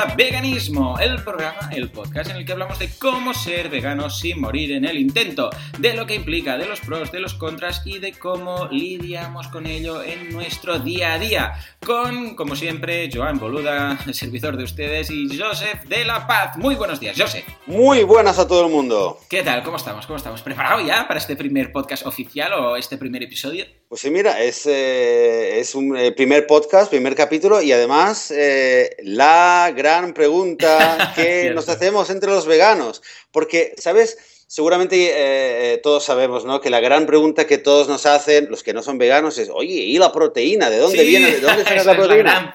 a Veganismo, el programa, el podcast en el que hablamos de cómo ser veganos sin morir en el intento, de lo que implica, de los pros, de los contras y de cómo lidiamos con ello en nuestro día a día. Con, como siempre, Joan Boluda, el servidor de ustedes, y Joseph de la Paz. Muy buenos días, Joseph. Muy buenas a todo el mundo. ¿Qué tal? ¿Cómo estamos? ¿Cómo estamos? ¿Preparado ya para este primer podcast oficial o este primer episodio? Pues sí, mira, es, eh, es un eh, primer podcast, primer capítulo y además eh, la gran pregunta que nos hacemos entre los veganos. Porque, ¿sabes? Seguramente todos sabemos, ¿no? Que la gran pregunta que todos nos hacen, los que no son veganos, es, oye, ¿y la proteína? ¿De dónde viene? ¿De dónde sacas la proteína?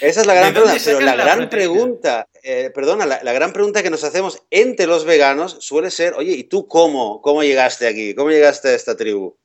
Esa es la gran pregunta. Esa es la gran pregunta, pero la, la gran pregunta, perdona, la, la, gran pregunta que nos hacemos entre los veganos suele ser, oye, ¿y tú cómo? ¿Cómo llegaste aquí? ¿Cómo llegaste a esta tribu?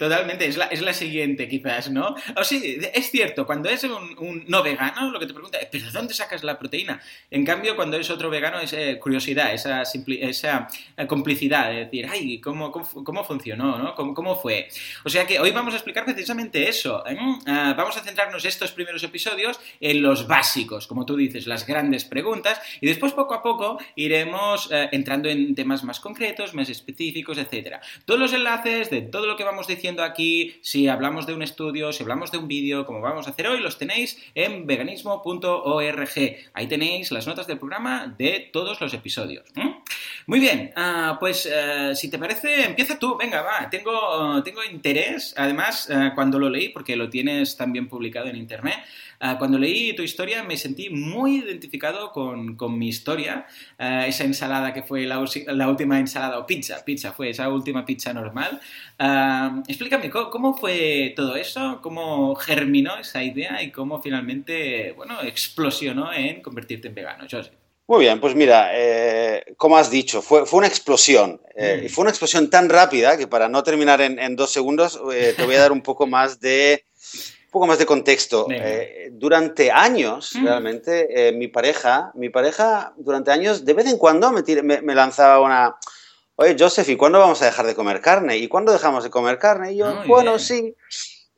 Totalmente, es la, es la siguiente quizás, ¿no? O sí, es cierto, cuando es un, no vegano, lo que te pregunta es, ¿pero de dónde sacas la proteína? En cambio, cuando es otro vegano, es eh, curiosidad, esa, esa eh, complicidad de decir, ay, ¿cómo, cómo, cómo funcionó? ¿no? ¿Cómo, ¿Cómo, fue? O sea que hoy vamos a explicar precisamente eso. ¿eh? Uh, vamos a centrarnos estos primeros episodios en los básicos, como tú dices, las grandes preguntas, y después poco a poco iremos entrando en temas más concretos, más específicos, etc. Todos los enlaces de todo lo que vamos diciendo aquí, si hablamos de un estudio, si hablamos de un vídeo, como vamos a hacer hoy, los tenéis en veganismo.org. Ahí tenéis las notas del programa de todos los episodios. Muy bien, uh, pues uh, si te parece, empieza tú, venga, va, tengo, uh, tengo interés, además, cuando lo leí, porque lo tienes también publicado en internet, cuando leí tu historia me sentí muy identificado con, con mi historia, esa ensalada que fue la, la, última ensalada, o pizza, pizza, fue esa última pizza normal. explícame, ¿cómo, ¿cómo, fue todo eso? ¿Cómo germinó esa idea y cómo finalmente, bueno, explosionó en convertirte en vegano? José. Muy bien, pues mira, eh, como has dicho, fue, fue una explosión. Eh, mm. Fue una explosión tan rápida que para no terminar en, en dos segundos eh, te voy a dar un poco más de, un poco más de contexto. durante años, mm. realmente, mi pareja, mi pareja durante años, de vez en cuando me, tira, me, me, lanzaba una... Oye, Joseph, ¿y cuándo vamos a dejar de comer carne? ¿Y cuándo dejamos de comer carne? Y yo, Muy bueno, bien. sí.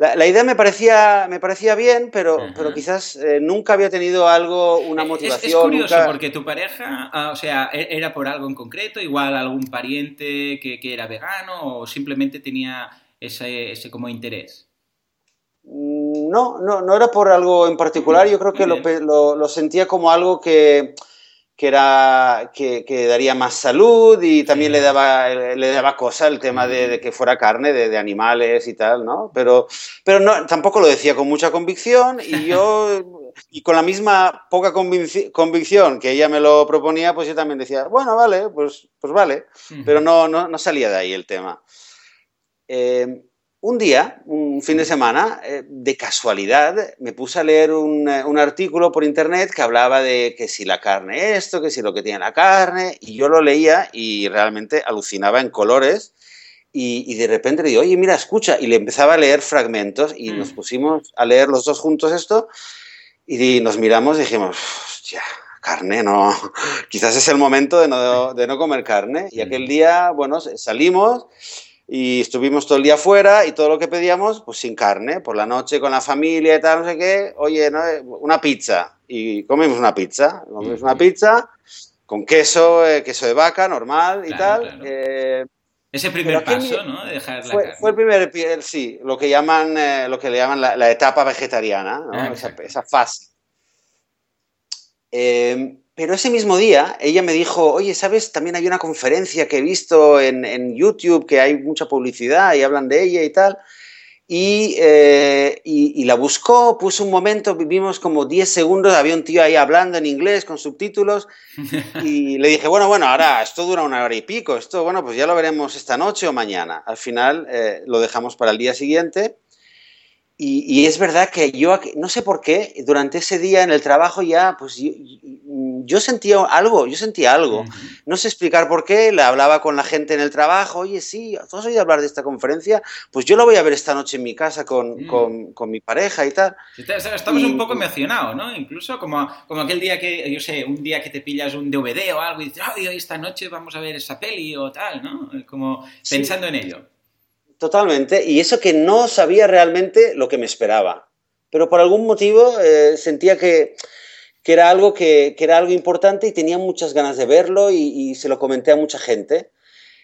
La, la, idea me parecía, me parecía bien, pero, pero quizás eh, nunca había tenido algo, una motivación. Es, es curioso nunca... porque tu pareja, uh, o sea, era por algo en concreto, igual algún pariente que, que era vegano o simplemente tenía ese, ese como interés. No, no, no era por algo en particular, yo creo que lo, lo, lo, sentía como algo que, que, era, que, que daría más salud y también sí. le, daba, le daba cosa el tema de, de que fuera carne de, de, animales y tal, ¿no? Pero, pero no, tampoco lo decía con mucha convicción y yo, y con la misma poca convic convicción que ella me lo proponía, pues yo también decía, bueno, vale, pues, pues vale, pero no, no, no, salía de ahí el tema. Eh, un día, un fin de semana, eh, de casualidad, me puse a leer un, eh, un, artículo por internet que hablaba de que si la carne esto, que si lo que tiene la carne, y yo lo leía y realmente alucinaba en colores. Y, y de repente le digo, oye, mira, escucha, y le empezaba a leer fragmentos y mm. nos pusimos a leer los dos juntos esto y nos miramos y dijimos, hostia, carne, no, quizás es el momento de no, de no comer carne. Y aquel día, bueno, salimos y estuvimos todo el día fuera y todo lo que pedíamos, pues sin carne, por la noche con la familia y tal, no sé qué, oye, ¿no? una pizza. Y comimos una pizza, comimos una pizza con queso, eh, queso de vaca, normal y claro, tal. Claro. Eh, Ese primer paso, ¿no? De dejar la fue, carne. fue, el primer, sí, lo que llaman, eh, lo que le llaman la, la etapa vegetariana, ¿no? Ah, esa, esa, fase. Eh, pero ese mismo día ella me dijo, oye, ¿sabes? También hay una conferencia que he visto en, en YouTube, que hay mucha publicidad y hablan de ella y tal. Y, eh, y, y, la buscó, puso un momento, vivimos como 10 segundos, había un tío ahí hablando en inglés con subtítulos y le dije, bueno, bueno, ahora esto dura una hora y pico, esto, bueno, pues ya lo veremos esta noche o mañana. Al final eh, lo dejamos para el día siguiente y, y, es verdad que yo, no sé por qué, durante ese día en el trabajo ya, pues yo, yo sentía algo, yo sentía algo. Uh -huh. No sé explicar por qué, le hablaba con la gente en el trabajo, oye, sí, ¿tú has oído hablar de esta conferencia? Pues yo la voy a ver esta noche en mi casa con, mm. con, con mi pareja y tal. Estamos y, un poco emocionados, ¿no? Incluso como, como aquel día que, yo sé, un día que te pillas un DVD o algo y dices, ay, hoy esta noche vamos a ver esa peli o tal, ¿no? Como pensando sí. en ello. Totalmente, y eso que no sabía realmente lo que me esperaba, pero por algún motivo eh, sentía que, que era algo, que, era algo importante y tenía muchas ganas de verlo y, se lo comenté a mucha gente.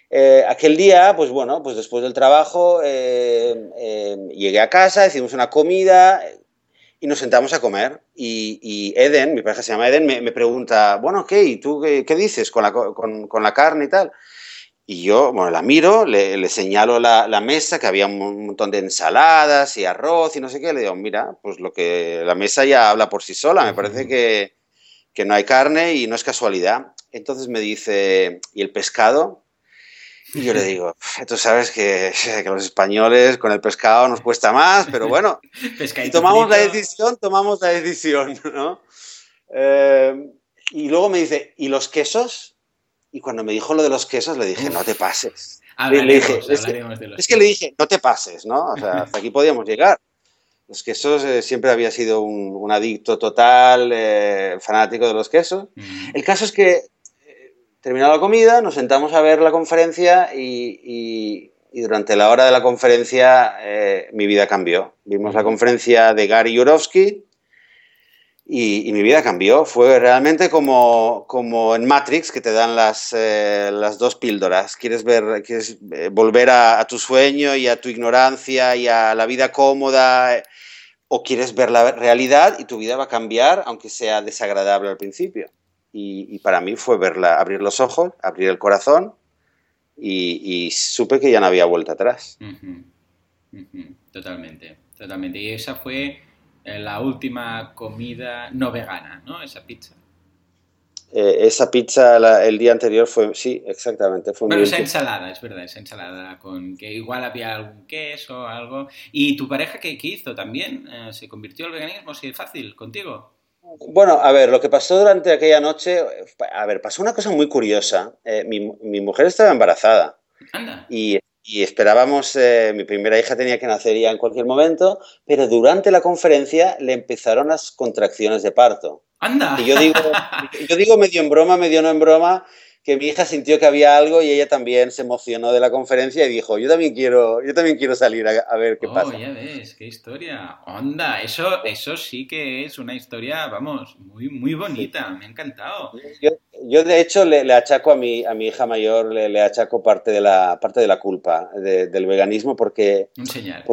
Eh, aquel día, pues bueno, pues después del trabajo eh, llegué a casa, hicimos una comida y nos sentamos a comer. Y, Eden, mi pareja se llama Eden, me, pregunta, bueno, ¿qué? ¿Y tú qué, dices con la, con la carne y tal? Y yo, bueno, la miro, le, señalo la, mesa, que había un montón de ensaladas y arroz y no sé qué. Le digo, mira, pues lo que la mesa ya habla por sí sola. Me parece que, que no hay carne y no es casualidad. Entonces me dice, ¿y el pescado? Y yo le digo, tú sabes que, que, los españoles con el pescado nos cuesta más, pero bueno, si tomamos la decisión, tomamos la decisión, ¿no? Eh, y luego me dice, ¿y los quesos? Y cuando me dijo lo de los quesos, le dije, no te pases. es, que, le dije, no te pases, ¿no? O sea, hasta aquí podíamos llegar. Los quesos eh, siempre había sido un, adicto total, eh, fanático de los quesos. Mm. El caso es que, eh, terminada la comida, nos sentamos a ver la conferencia y, durante la hora de la conferencia mi vida cambió. Vimos la conferencia de Gary Yurovsky, y, mi vida cambió. Fue realmente como, como en Matrix, que te dan las, eh, las dos píldoras. Quieres, ver, quieres eh, volver a, tu sueño y a tu ignorancia y a la vida cómoda, o quieres ver la realidad y tu vida va a cambiar, aunque sea desagradable al principio. Y, para mí fue verla, abrir los ojos, abrir el corazón y, supe que ya no había vuelta atrás. Totalmente, totalmente. Y esa fue la última comida no vegana, ¿no? Esa pizza. Eh, esa pizza el día anterior fue, sí, exactamente. Fue bueno, esa ensalada, es verdad, esa ensalada con que igual había algún queso o algo. ¿Y tu pareja qué, hizo también? Eh, ¿Se convirtió al veganismo así de fácil contigo? Bueno, a ver, lo que pasó durante aquella noche, a ver, pasó una cosa muy curiosa. mi, mi, mujer estaba embarazada. Anda. Y y esperábamos, eh, mi primera hija tenía que nacer ya en cualquier momento, pero durante la conferencia le empezaron las contracciones de parto. ¡Anda! Y yo digo, yo digo medio en broma, medio no en broma, que mi hija sintió que había algo y ella también se emocionó de la conferencia y dijo, yo también quiero, yo también quiero salir a, ver qué oh, pasa. ya ves, qué historia. Onda, eso, eso sí que es una historia, vamos, muy, muy bonita, me ha encantado. Yo, de hecho le, achaco a mi, a mi hija mayor, le, achaco parte de la, parte de la culpa del veganismo porque... Enseñar.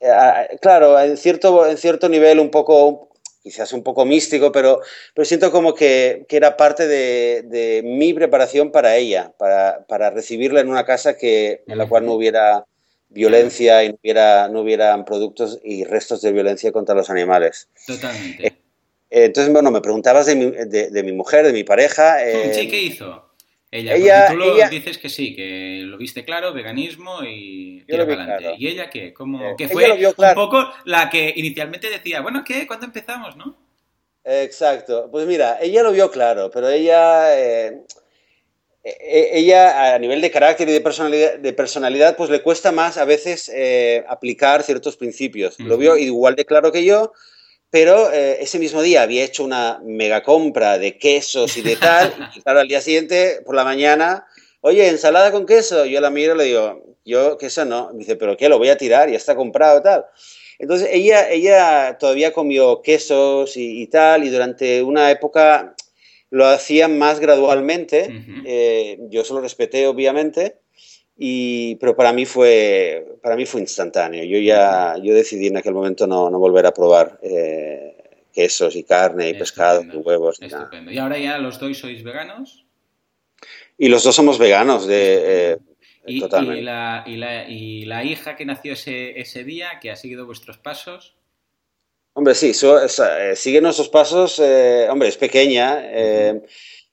Eh, claro, en cierto, en cierto nivel un poco, quizás un poco místico, pero, pero siento como que, que era parte de, de, mi preparación para ella, para, para, recibirla en una casa que, en la cual no hubiera violencia y no, hubiera, no hubieran productos y restos de violencia contra los animales. Totalmente. Eh, entonces, bueno, me preguntabas de mi, de, de mi mujer, de mi pareja. eh, ¿qué hizo? Ella, tú lo dices que sí, que lo viste claro, veganismo y tira para adelante. ¿Y ella qué? ¿Cómo, eh, que fue un poco la que inicialmente decía, bueno, ¿qué? ¿Cuándo empezamos, no? Exacto. Pues mira, ella lo vio claro, pero ella... Eh, e, ella a nivel de carácter y de personalidad, de personalidad pues le cuesta más a veces eh, aplicar ciertos principios. Lo vio igual de claro que yo, pero eh, ese mismo día había hecho una mega compra de quesos y de tal, y claro, al día siguiente, por la mañana, oye, ensalada con queso, yo la miro y le digo, yo queso no, me dice, pero ¿qué? Lo voy a tirar, ya está comprado tal. Entonces ella, ella todavía comió quesos y, tal, y durante una época lo hacía más gradualmente, eh, yo se lo respeté obviamente, y, pero para mí fue para mí fue instantáneo. Yo ya yo decidí en aquel momento no, no volver a probar eh, quesos y carne y pescado y huevos. ¿Y ahora ya los dos sois veganos? Y los dos somos veganos de, eh, ¿Y, totalmente. ¿y la, y, la, ¿Y la hija que nació ese, ese día, que ha seguido vuestros pasos? Hombre, sí, eh, sigue nuestros pasos. hombre, es pequeña.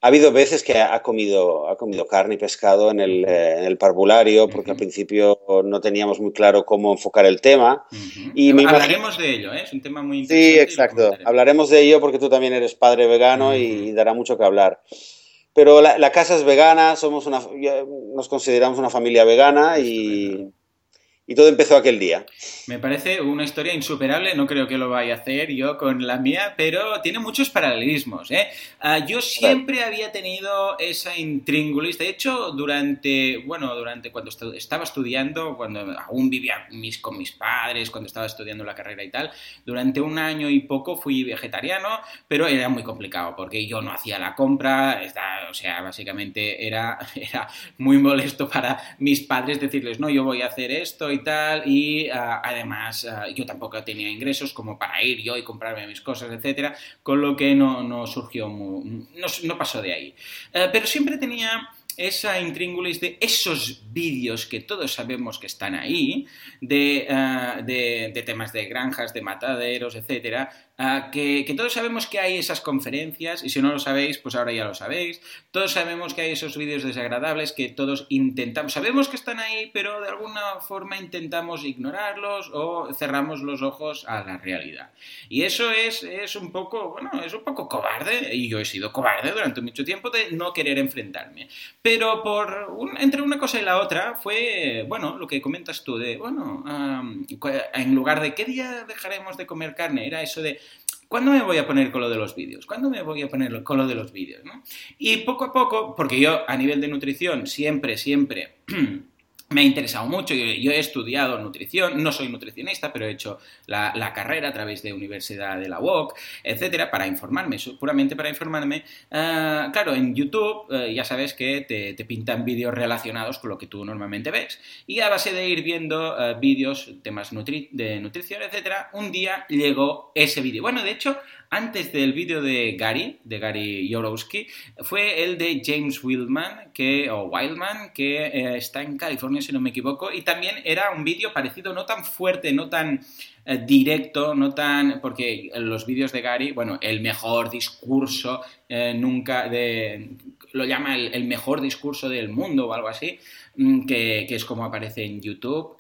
Ha habido veces que ha comido, ha comido carne y pescado en el, eh, en el parvulario, porque al principio no teníamos muy claro cómo enfocar el tema. y Hablaremos de ello, ¿eh? es un tema muy interesante. Sí, exacto. Hablaremos de ello porque tú también eres padre vegano y dará mucho que hablar. Pero la, casa es vegana, somos una, nos consideramos una familia vegana y, y todo empezó aquel día. Me parece una historia insuperable, no creo que lo vaya a hacer yo con la mía, pero tiene muchos paralelismos. ¿eh? Ah, yo siempre había tenido esa intríngulis, de hecho, durante, bueno, durante cuando estaba estudiando, cuando aún vivía mis, con mis padres, cuando estaba estudiando la carrera y tal, durante un año y poco fui vegetariano, pero era muy complicado porque yo no hacía la compra, o sea, básicamente era, era muy molesto para mis padres decirles, no, yo voy a hacer esto y y ah, además ah, yo tampoco tenía ingresos como para ir yo y comprarme mis cosas, etcétera, con lo que no, no surgió, no, pasó de ahí. Eh, pero siempre tenía esa intríngulis de esos vídeos que todos sabemos que están ahí, ah, de, de, temas de granjas, de mataderos, etcétera, Ah, que, todos sabemos que hay esas conferencias, y si no lo sabéis, pues ahora ya lo sabéis. Todos sabemos que hay esos vídeos desagradables que todos intentamos, sabemos que están ahí, pero de alguna forma intentamos ignorarlos o cerramos los ojos a la realidad. Y eso es, es un poco, bueno, es un poco cobarde, y yo he sido cobarde durante mucho tiempo de no querer enfrentarme. Pero por entre una cosa y la otra fue, bueno, lo que comentas tú de, bueno, en lugar de qué día dejaremos de comer carne, era eso de ¿Cuándo me voy a poner con lo de los vídeos? ¿Cuándo me voy a poner con lo de los vídeos? Y poco a poco, porque yo a nivel de nutrición siempre, siempre me ha interesado mucho, yo, he estudiado nutrición, no soy nutricionista, pero he hecho la, carrera a través de Universidad de la UOC, etcétera, para informarme, puramente para informarme. Ah, claro, en YouTube eh, ya sabes que te, pintan vídeos relacionados con lo que tú normalmente ves. Y a base de ir viendo eh, vídeos, temas de nutrición, etcétera, un día llegó ese vídeo. Bueno, de hecho, antes del vídeo de Gary, de Gary Yorowski, fue el de James Wildman, que, o Wildman, que eh, está en California, si no me equivoco, y también era un vídeo parecido, no tan fuerte, no tan eh, directo, no tan... porque los vídeos de Gary, bueno, el mejor discurso eh, nunca de... lo llama el, mejor discurso del mundo o algo así, mm, que, es como aparece en YouTube,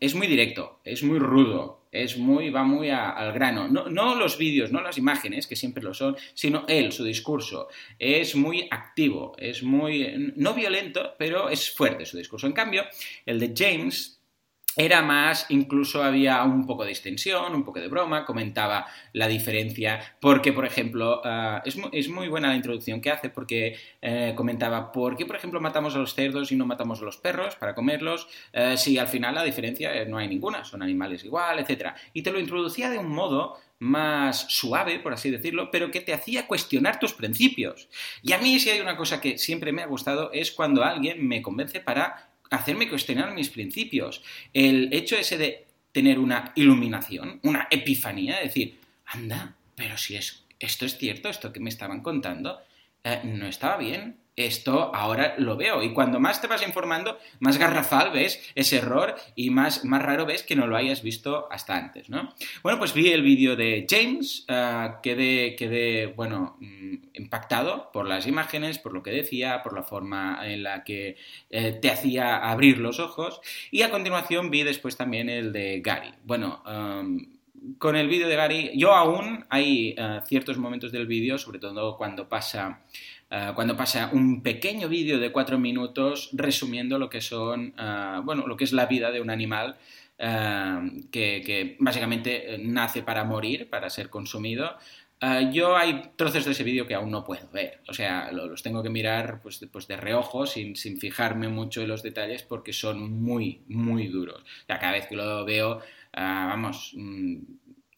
es muy directo, es muy rudo, es muy, va muy al grano. No, los vídeos, no las imágenes, que siempre lo son, sino él, su discurso. Es muy activo, es muy, no violento, pero es fuerte su discurso. En cambio, el de James era más, incluso había un poco de extensión, un poco de broma, comentaba la diferencia, porque, por ejemplo, ah, es, muy, buena la introducción que hace, porque eh, comentaba, ¿por qué, por ejemplo, matamos a los cerdos y no matamos a los perros para comerlos? Eh, si al final la diferencia eh, no hay ninguna, son animales igual, etc. Y te lo introducía de un modo más suave, por así decirlo, pero que te hacía cuestionar tus principios. Y a mí si hay una cosa que siempre me ha gustado es cuando alguien me convence para hacerme cuestionar mis principios. El hecho ese de tener una iluminación, una epifanía, decir, anda, pero si es, esto es cierto, esto que me estaban contando, eh, no estaba bien, esto ahora lo veo. Y cuando más te vas informando, más garrafal ves ese error y más, más raro ves que no lo hayas visto hasta antes, ¿no? Bueno, pues vi el vídeo de James, uh, quedé, quedé, bueno, mm, impactado por las imágenes, por lo que decía, por la forma en la que eh, te hacía abrir los ojos. Y a continuación vi después también el de Gary. Bueno, con el vídeo de Gary, yo aún hay uh, ciertos momentos del vídeo, sobre todo cuando pasa eh, cuando pasa un pequeño vídeo de cuatro minutos resumiendo lo que son, eh, bueno, lo que es la vida de un animal eh, que, básicamente nace para morir, para ser consumido. yo hay trozos de ese vídeo que aún no puedo ver, o sea, los tengo que mirar pues, pues de reojo, sin, sin, fijarme mucho en los detalles, porque son muy, muy duros. O cada vez que lo veo, vamos, mm,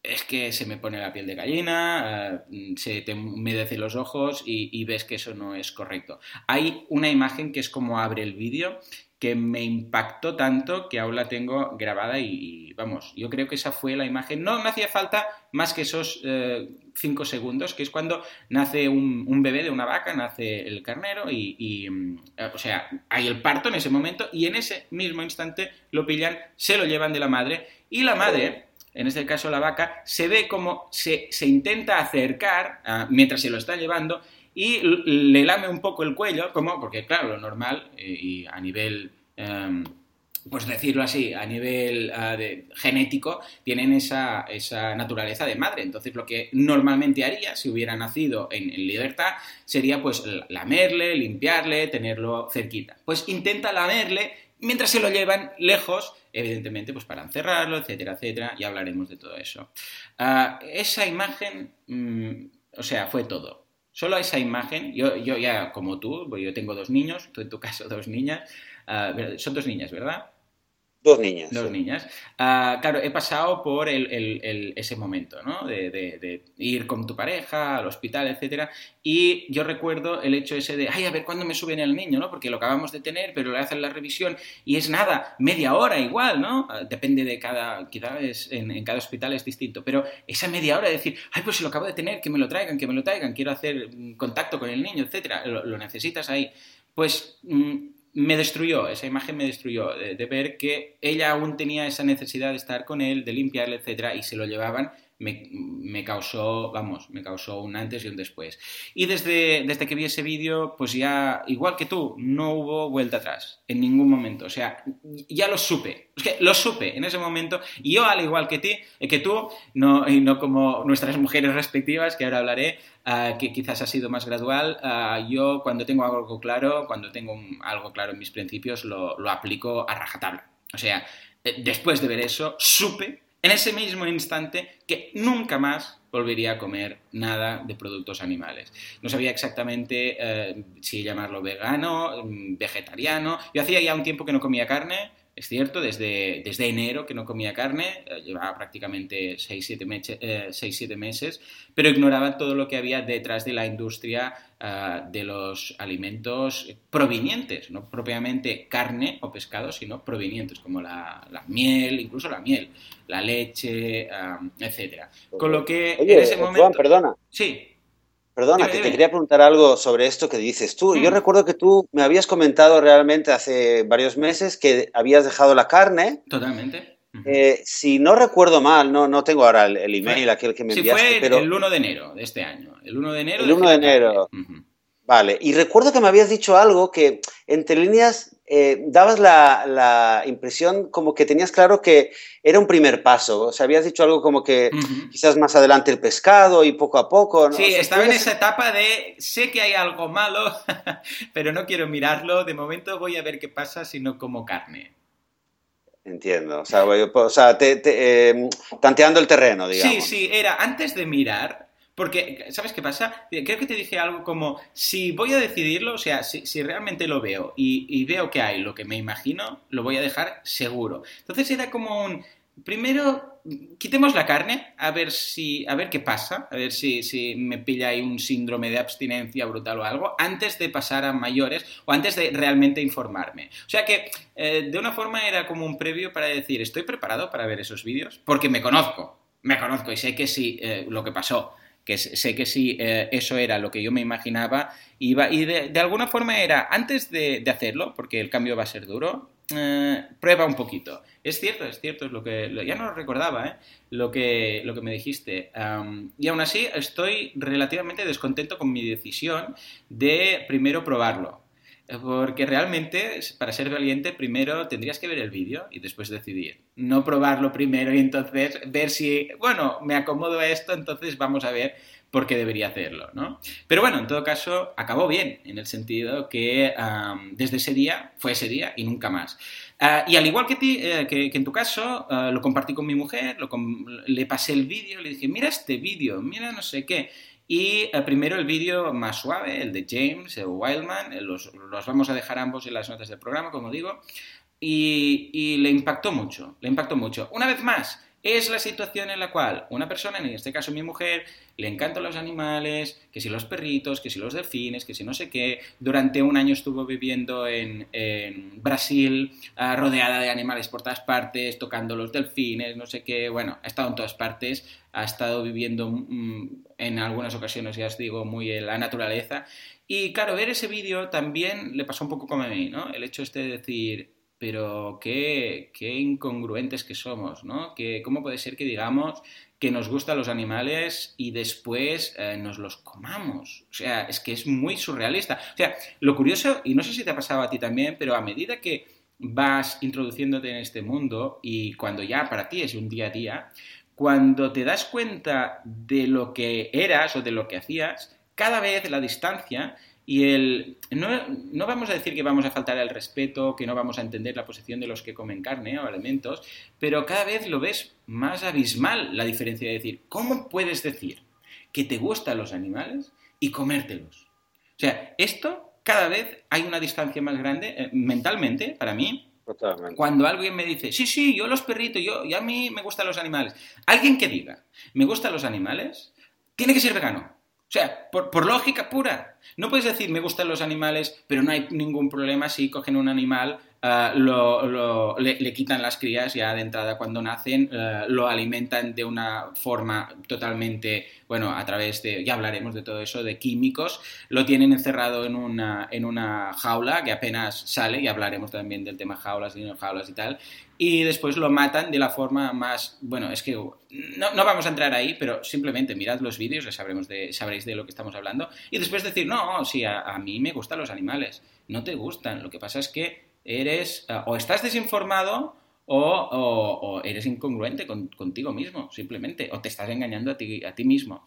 es que se me pone la piel de gallina, eh, se te humedecen los ojos y, ves que eso no es correcto. Hay una imagen que es como abre el vídeo que me impactó tanto que aún la tengo grabada y, vamos, yo creo que esa fue la imagen. No me hacía falta más que esos eh, cinco segundos, que es cuando nace un, bebé de una vaca, nace el carnero y, mm, o sea, hay el parto en ese momento y en ese mismo instante lo pillan, se lo llevan de la madre y la madre en este caso la vaca, se ve como se, intenta acercar ah, mientras se lo está llevando y le lame un poco el cuello, como, porque claro, lo normal eh, y a nivel... Em, pues decirlo así, a nivel ah, genético, tienen esa, esa, naturaleza de madre. Entonces, lo que normalmente haría si hubiera nacido en, en, libertad sería pues lamerle, limpiarle, tenerlo cerquita. Pues intenta lamerle mientras se lo llevan lejos, evidentemente, pues para encerrarlo, etcétera, etcétera, y hablaremos de todo eso. Ah, esa imagen, mm, o sea, fue todo. Solo esa imagen, yo, yo ya como tú, yo tengo dos niños, tú en tu caso dos niñas, ah, son dos niñas, ¿verdad? Dos niñas. Dos niñas. Ah, claro, he pasado por ese momento, ¿no? De, ir con tu pareja al hospital, etcétera. Y yo recuerdo el hecho ese de, ay, a ver cuándo me suben el niño, ¿no? Porque lo acabamos de tener, pero le hacen la revisión y es nada, media hora igual, ¿no? Ah, depende de cada, quizás en, cada hospital es distinto, pero esa media hora de decir, ay, pues si lo acabo de tener, que me lo traigan, que me lo traigan, quiero hacer contacto con el niño, etcétera, lo, necesitas ahí. Pues mm, me destruyó, esa imagen me destruyó, de, ver que ella aún tenía esa necesidad de estar con él, de limpiarle, etcétera, y se lo llevaban me, causó, vamos, me causó un antes y un después. Y desde, desde que vi ese vídeo, pues ya, igual que tú, no hubo vuelta atrás, en ningún momento. O sea, ya lo supe, es que lo supe en ese momento. Y yo, al igual que, ti, eh, que tú, no, y no como nuestras mujeres respectivas, que ahora hablaré, ah, que quizás ha sido más gradual, ah, yo cuando tengo algo claro, cuando tengo algo claro en mis principios, lo, aplico a rajatabla. O sea, eh, después de ver eso, supe en ese mismo instante que nunca más volvería a comer nada de productos animales. No sabía exactamente eh, si llamarlo vegano, mm, vegetariano. Yo hacía ya un tiempo que no comía carne, es cierto, desde, desde enero que no comía carne, eh, llevaba prácticamente 6-7 eh, meses, pero ignoraba todo lo que había detrás de la industria eh, de los alimentos provenientes, no propiamente carne o pescado, sino provenientes, como la, miel, incluso la miel, la leche, etc. Con lo que en ese momento... Juan, perdona. Sí. Perdona, que te quería preguntar algo sobre esto que dices tú. Yo mm. recuerdo que tú me habías comentado realmente hace varios meses que habías dejado la carne. Totalmente. Eh, si no recuerdo mal, no, no tengo ahora el, email aquel que me enviaste. Sí, fue pero... el 1 de enero de este año. El 1 de enero. El 1 de, enero. Vale, y recuerdo que me habías dicho algo que entre líneas eh, dabas la, impresión como que tenías claro que era un primer paso. O sea, habías dicho algo como que quizás más adelante el pescado y poco a poco. ¿no? Sí, estaba en esa etapa de sé que hay algo malo, pero no quiero mirarlo. De momento voy a ver qué pasa si no como carne. Entiendo, o sea, o sea te, em, tanteando el terreno, digamos. Sí, sí, era antes de mirar, porque, ¿sabes qué pasa? Creo que te dije algo como, si voy a decidirlo, o sea, si, realmente lo veo y, veo que hay lo que me imagino, lo voy a dejar seguro. Entonces era como un, primero, quitemos la carne, a ver si, a ver qué pasa, a ver si, si me pilla ahí un síndrome de abstinencia brutal o algo, antes de pasar a mayores o antes de realmente informarme. O sea que, eh, de una forma era como un previo para decir, estoy preparado para ver esos vídeos, porque me conozco, me conozco y sé que sí, eh, lo que pasó que sé que si eh, eso era lo que yo me imaginaba, iba, y de, alguna forma era, antes de, hacerlo, porque el cambio va a ser duro, eh, prueba un poquito. Es cierto, es cierto, es lo que, ya no lo recordaba, ¿eh? lo, que, lo que me dijiste. y aún así estoy relativamente descontento con mi decisión de primero probarlo. Porque realmente, para ser valiente, primero tendrías que ver el vídeo y después decidir. No probarlo primero y entonces ver si, bueno, me acomodo a esto, entonces vamos a ver por qué debería hacerlo, ¿no? Pero bueno, en todo caso, acabó bien, en el sentido que desde ese día fue ese día y nunca más. Ah, y al igual que, ti, eh, que, en tu caso, ah, lo compartí con mi mujer, le pasé el vídeo, le dije, mira este vídeo, mira no sé qué. Y eh, primero el vídeo más suave, el de James Wildman, eh, los, los, vamos a dejar ambos en las notas del programa, como digo, y, y le impactó mucho, le impactó mucho. Una vez más, es la situación en la cual una persona, en este caso mi mujer, le encantan los animales, que si los perritos, que si los delfines, que si no sé qué. Durante un año estuvo viviendo en, Brasil, ah, rodeada de animales por todas partes, tocando los delfines, no sé qué. Bueno, ha estado en todas partes, ha estado viviendo mm, en algunas ocasiones, ya os digo, muy en la naturaleza. Y claro, ver ese vídeo también le pasó un poco como a mí, ¿no? El hecho este de decir, pero qué, incongruentes que somos, ¿no? Que, ¿Cómo puede ser que digamos que nos gustan los animales y después eh, nos los comamos? O sea, es que es muy surrealista. O sea, lo curioso, y no sé si te ha pasado a ti también, pero a medida que vas introduciéndote en este mundo y cuando ya para ti es un día a día, cuando te das cuenta de lo que eras o de lo que hacías, cada vez la distancia Y el, no, no, vamos a decir que vamos a faltar al respeto, que no vamos a entender la posición de los que comen carne o alimentos, pero cada vez lo ves más abismal la diferencia de decir, ¿cómo puedes decir que te gustan los animales y comértelos? O sea, esto cada vez hay una distancia más grande eh, mentalmente, para mí, Cuando alguien me dice, sí, sí, yo los perritos, yo, y a mí me gustan los animales. Alguien que diga, me gustan los animales, tiene que ser vegano. O sea, por, lógica pura. No puedes decir, me gustan los animales, pero no hay ningún problema si cogen un animal, ah, lo, le, quitan las crías ya de entrada cuando nacen, ah, lo alimentan de una forma totalmente, bueno, a través de, ya hablaremos de todo eso, de químicos, lo tienen encerrado en una, en una jaula que apenas sale, y hablaremos también del tema jaulas y jaulas y tal, y después lo matan de la forma más, bueno, es que no, no vamos a entrar ahí, pero simplemente mirad los vídeos, sabremos de, sabréis de lo que estamos hablando, y después decir, no, sí, a, mí me gustan los animales, no te gustan, lo que pasa es que eres, ah, o estás desinformado, o, o, eres incongruente contigo mismo, simplemente, o te estás engañando a ti, a ti mismo.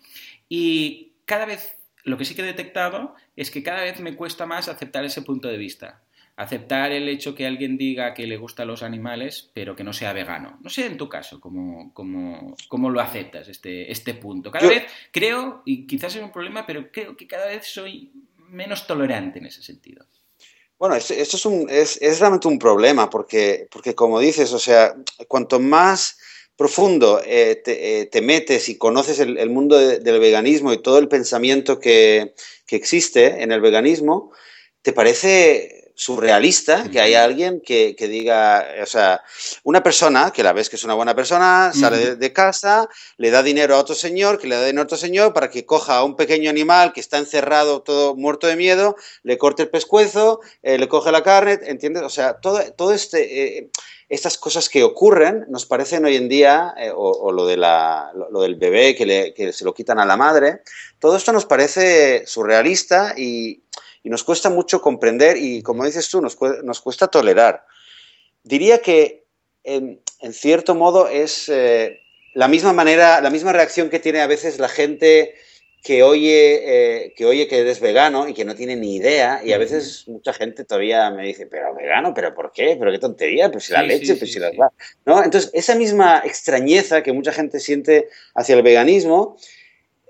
Y cada vez, lo que sí que he detectado es que cada vez me cuesta más aceptar ese punto de vista aceptar el hecho que alguien diga que le gustan los animales, pero que no sea vegano. No sé en tu caso cómo, cómo, lo aceptas este, este punto. Cada vez creo, y quizás es un problema, pero creo que cada vez soy menos tolerante en ese sentido. Bueno, esto es, un, es, realmente un problema, porque, porque como dices, o sea, cuanto más profundo eh, eh, te, metes y conoces el, mundo del veganismo y todo el pensamiento que, que existe en el veganismo, te parece surrealista que haya alguien que, diga, o sea, una persona que la ves que es una buena persona, sale de, casa, le da dinero a otro señor, que le da dinero a otro señor para que coja a un pequeño animal que está encerrado, todo muerto de miedo, le corte el pescuezo, eh, le coge la carne, ¿entiendes? O sea, todo, todo este... Eh, estas cosas que ocurren nos parecen hoy en día, eh, o, lo, de la, lo, del bebé que, le, que se lo quitan a la madre, todo esto nos parece surrealista y, y nos cuesta mucho comprender y, como dices tú, nos, cuesta, tolerar. Diría que, en, cierto modo, es eh, la misma manera, la misma reacción que tiene a veces la gente que oye, eh, que oye que eres vegano y que no tiene ni idea, y a veces mucha gente todavía me dice, pero vegano, pero ¿por qué? ¿Pero qué tontería? Pues si la leche, pues si las va. ¿No? Entonces, esa misma extrañeza que mucha gente siente hacia el veganismo,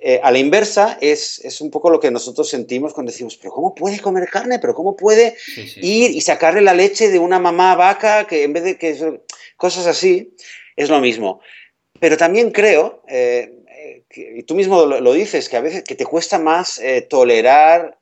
eh, a la inversa es, un poco lo que nosotros sentimos cuando decimos, pero ¿cómo puede comer carne? ¿Pero cómo puede ir y sacarle la leche de una mamá vaca que en vez de que cosas así? Es lo mismo. Pero también creo, eh, y tú mismo lo, dices, que a veces que te cuesta más eh, tolerar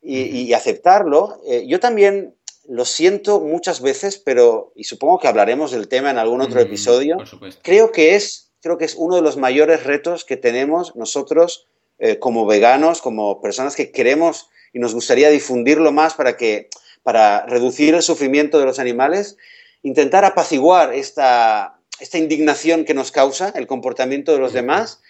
y, aceptarlo. yo también lo siento muchas veces, pero, y supongo que hablaremos del tema en algún otro episodio, creo que es creo que es uno de los mayores retos que tenemos nosotros eh, como veganos, como personas que queremos y nos gustaría difundirlo más para, que, para reducir el sufrimiento de los animales, intentar apaciguar esta, esta indignación que nos causa el comportamiento de los demás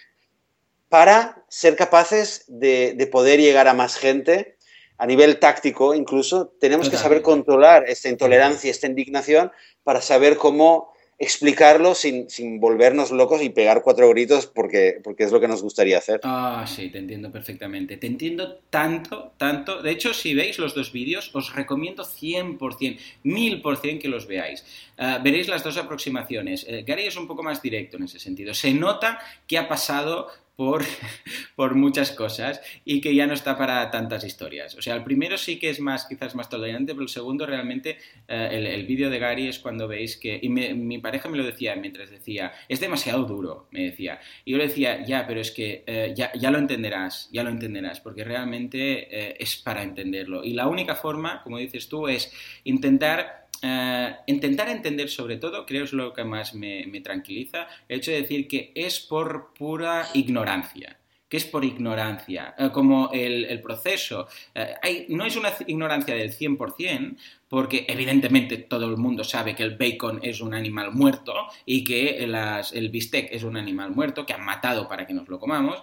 para ser capaces de, poder llegar a más gente a nivel táctico incluso. Tenemos que saber controlar esta intolerancia, esta indignación para saber cómo explicarlo sin, volvernos locos y pegar cuatro gritos porque, porque es lo que nos gustaría hacer. Ah, sí, te entiendo perfectamente. Te entiendo tanto, tanto. De hecho, si veis los dos vídeos, os recomiendo 100%, 1000% que los veáis. Ah, veréis las dos aproximaciones. Eh, Gary es un poco más directo en ese sentido. Se nota que ha pasado por, por, muchas cosas y que ya no está para tantas historias. O sea, el primero sí que es más, quizás más tolerante, pero el segundo realmente, eh, el, vídeo de Gary es cuando veis que, y mi pareja me lo decía mientras decía, es demasiado duro, me decía. Y yo le decía, ya, pero es que eh, ya, ya, lo entenderás, ya lo entenderás, porque realmente eh, es para entenderlo. Y la única forma, como dices tú, es intentar eh, intentar entender sobre todo, creo es lo que más me, tranquiliza, el hecho de decir que es por pura ignorancia que es por ignorancia, eh, como el, proceso. Eh, no es una ignorancia del 100%, porque evidentemente todo el mundo sabe que el bacon es un animal muerto y que el bistec es un animal muerto que han matado para que nos lo comamos,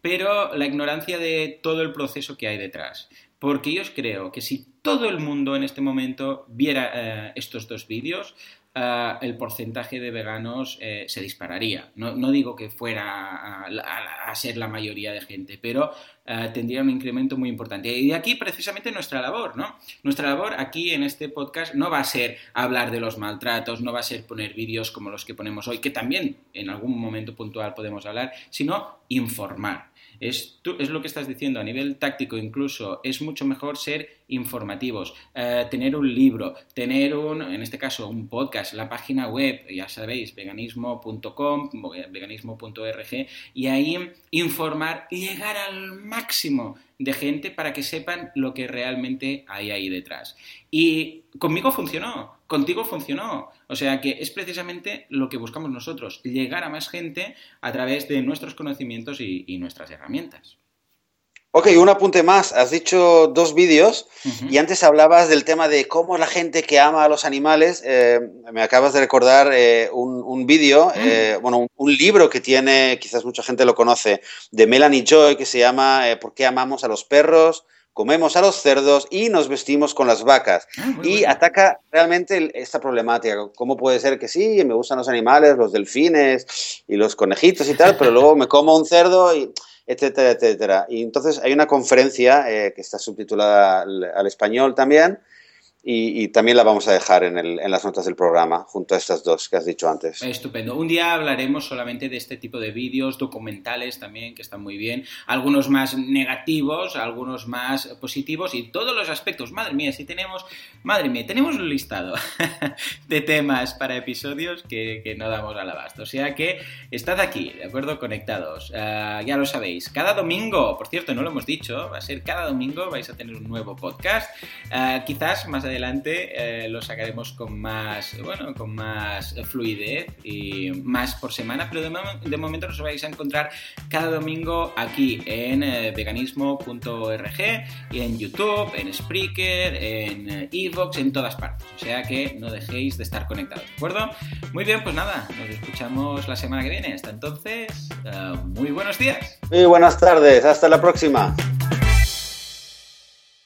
pero la ignorancia de todo el proceso que hay detrás. Porque yo creo que si todo el mundo en este momento viera eh, estos dos vídeos, eh, el porcentaje de veganos eh, se dispararía. No, digo que fuera a, ser la mayoría de gente, pero eh, tendría un incremento muy importante. Y aquí precisamente nuestra labor, ¿no? Nuestra labor aquí en este podcast no va a ser hablar de los maltratos, no va a ser poner vídeos como los que ponemos hoy, que también en algún momento puntual podemos hablar, sino informar. Es, es lo que estás diciendo a nivel táctico incluso, es mucho mejor ser informativos, eh, tener un libro, tener un, en este caso, un podcast, la página web, ya sabéis, veganismo.com, veganismo.org, y ahí informar y llegar al máximo de gente para que sepan lo que realmente hay ahí detrás. Y conmigo funcionó, contigo funcionó. O sea que es precisamente lo que buscamos nosotros, llegar a más gente a través de nuestros conocimientos y, nuestras herramientas. Ok, un apunte más. Has dicho dos vídeos y antes hablabas del tema de cómo la gente que ama a los animales. Eh, me acabas de recordar eh, un, vídeo, mm. eh, bueno, un, libro que tiene, quizás mucha gente lo conoce, de Melanie Joy, que se llama ¿Por qué amamos a los perros? comemos a los cerdos y nos vestimos con las vacas. Ah, y ataca realmente esta problemática. ¿Cómo puede ser que sí, me gustan los animales, los delfines y los conejitos y tal, pero luego me como un cerdo y etcétera, etcétera. Y entonces hay una conferencia eh, que está subtitulada al, español también, y, también la vamos a dejar en, en, las notas del programa, junto a estas dos que has dicho antes. Estupendo. Un día hablaremos solamente de este tipo de vídeos, documentales también, que están muy bien. Algunos más negativos, algunos más positivos y todos los aspectos. Madre mía, si tenemos, madre mía, tenemos un listado de temas para episodios que, que no damos al abasto. O sea que estad aquí, ¿de acuerdo? Conectados. Ah, ya lo sabéis. Cada domingo, por cierto, no lo hemos dicho, va a ser cada domingo vais a tener un nuevo podcast. Uh, quizás más adelante eh, lo sacaremos con más, bueno, con más fluidez y más por semana, pero de, momento nos vais a encontrar cada domingo aquí en eh, veganismo.org y en YouTube, en Spreaker, en Evox, en todas partes. O sea que no dejéis de estar conectados, ¿de acuerdo? Muy bien, pues nada, nos escuchamos la semana que viene. Hasta entonces, eh, muy buenos días. Muy buenas tardes, hasta la próxima.